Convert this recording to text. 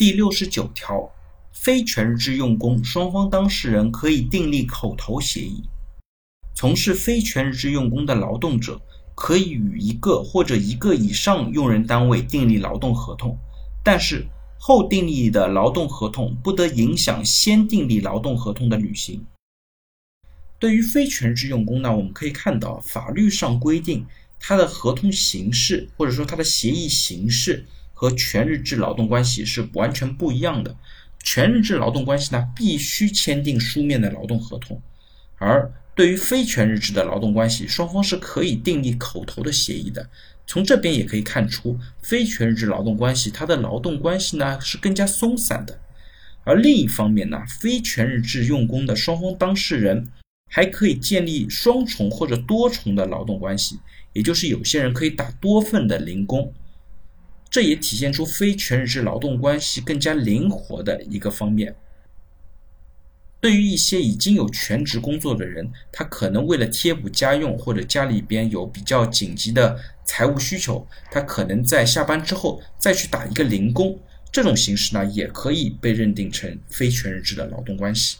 第六十九条，非全日制用工双方当事人可以订立口头协议。从事非全日制用工的劳动者可以与一个或者一个以上用人单位订立劳动合同，但是后订立的劳动合同不得影响先订立劳动合同的履行。对于非全日制用工呢，我们可以看到法律上规定，它的合同形式或者说它的协议形式。和全日制劳动关系是完全不一样的。全日制劳动关系呢，必须签订书面的劳动合同；而对于非全日制的劳动关系，双方是可以订立口头的协议的。从这边也可以看出，非全日制劳动关系它的劳动关系呢是更加松散的。而另一方面呢，非全日制用工的双方当事人还可以建立双重或者多重的劳动关系，也就是有些人可以打多份的零工。这也体现出非全日制劳动关系更加灵活的一个方面。对于一些已经有全职工作的人，他可能为了贴补家用或者家里边有比较紧急的财务需求，他可能在下班之后再去打一个零工，这种形式呢，也可以被认定成非全日制的劳动关系。